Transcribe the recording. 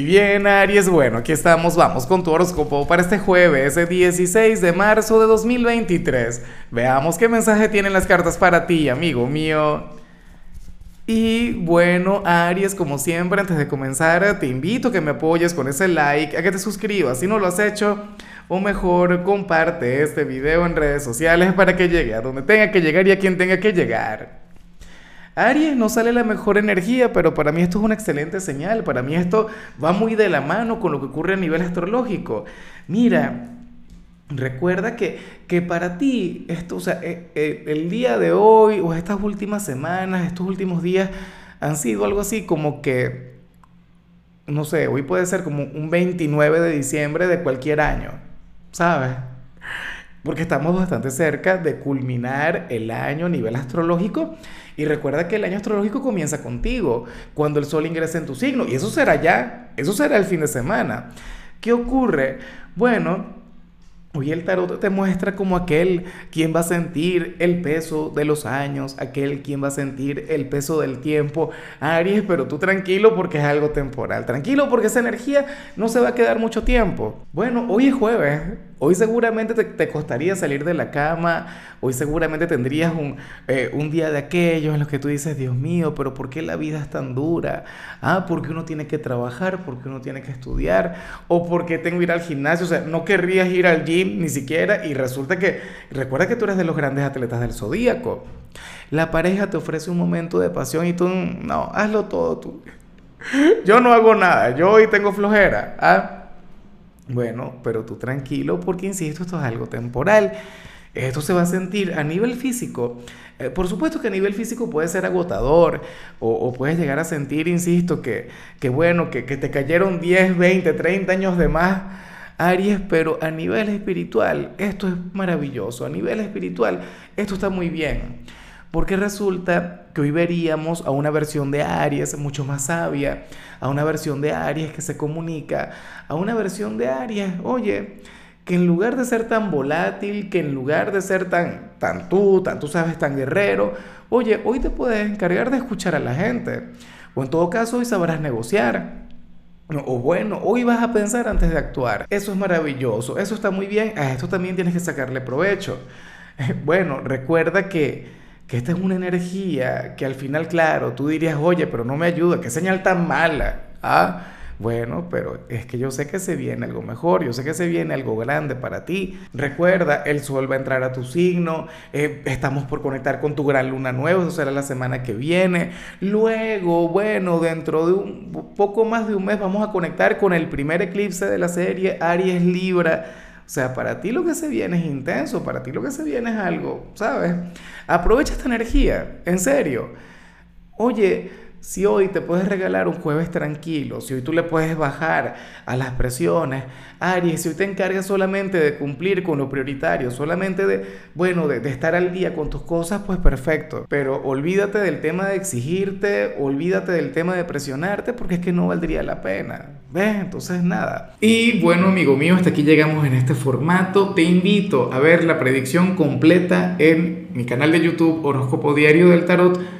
Y bien, Aries, bueno, aquí estamos, vamos con tu horóscopo para este jueves, el 16 de marzo de 2023. Veamos qué mensaje tienen las cartas para ti, amigo mío. Y bueno, Aries, como siempre, antes de comenzar, te invito a que me apoyes con ese like, a que te suscribas si no lo has hecho, o mejor, comparte este video en redes sociales para que llegue a donde tenga que llegar y a quien tenga que llegar. Aries no sale la mejor energía, pero para mí esto es una excelente señal. Para mí esto va muy de la mano con lo que ocurre a nivel astrológico. Mira, recuerda que, que para ti, esto, o sea, eh, eh, el día de hoy o estas últimas semanas, estos últimos días han sido algo así como que, no sé, hoy puede ser como un 29 de diciembre de cualquier año, ¿sabes? Porque estamos bastante cerca de culminar el año a nivel astrológico y recuerda que el año astrológico comienza contigo, cuando el sol ingresa en tu signo y eso será ya, eso será el fin de semana. ¿Qué ocurre? Bueno, Hoy el tarot te muestra como aquel quien va a sentir el peso de los años, aquel quien va a sentir el peso del tiempo. Aries, pero tú tranquilo porque es algo temporal. Tranquilo porque esa energía no se va a quedar mucho tiempo. Bueno, hoy es jueves. Hoy seguramente te, costaría salir de la cama. Hoy seguramente tendrías un, eh, un día de aquellos en los que tú dices, Dios mío, pero ¿por qué la vida es tan dura? Ah, porque uno tiene que trabajar, porque uno tiene que estudiar, o porque tengo que ir al gimnasio. O sea, no querrías ir al gym ni siquiera, y resulta que, recuerda que tú eres de los grandes atletas del zodíaco. La pareja te ofrece un momento de pasión y tú, no, hazlo todo tú. Yo no hago nada, yo hoy tengo flojera. ¿ah? Bueno, pero tú tranquilo porque, insisto, esto es algo temporal. Esto se va a sentir a nivel físico. Eh, por supuesto que a nivel físico puede ser agotador o, puedes llegar a sentir, insisto, que, que bueno, que, que te cayeron 10, 20, 30 años de más Aries, pero a nivel espiritual esto es maravilloso, a nivel espiritual esto está muy bien, porque resulta que hoy veríamos a una versión de Aries mucho más sabia, a una versión de Aries que se comunica, a una versión de Aries, oye, que en lugar de ser tan volátil, que en lugar de ser tan, tan tú, tan tú sabes, tan guerrero, oye, hoy te puedes encargar de escuchar a la gente, o en todo caso hoy sabrás negociar. O bueno, hoy vas a pensar antes de actuar. Eso es maravilloso, eso está muy bien, a esto también tienes que sacarle provecho. Bueno, recuerda que, que esta es una energía que al final, claro, tú dirías, oye, pero no me ayuda, qué señal tan mala. ¿Ah? Bueno, pero es que yo sé que se viene algo mejor, yo sé que se viene algo grande para ti. Recuerda, el sol va a entrar a tu signo, eh, estamos por conectar con tu gran luna nueva, eso será la semana que viene. Luego, bueno, dentro de un poco más de un mes vamos a conectar con el primer eclipse de la serie Aries Libra. O sea, para ti lo que se viene es intenso, para ti lo que se viene es algo, ¿sabes? Aprovecha esta energía, en serio. Oye, si hoy te puedes regalar un jueves tranquilo, si hoy tú le puedes bajar a las presiones, Aries, si hoy te encargas solamente de cumplir con lo prioritario, solamente de, bueno, de, estar al día con tus cosas, pues perfecto. Pero olvídate del tema de exigirte, olvídate del tema de presionarte, porque es que no valdría la pena. ¿Ves? Entonces nada. Y bueno, amigo mío, hasta aquí llegamos en este formato. Te invito a ver la predicción completa en mi canal de YouTube Horóscopo Diario del Tarot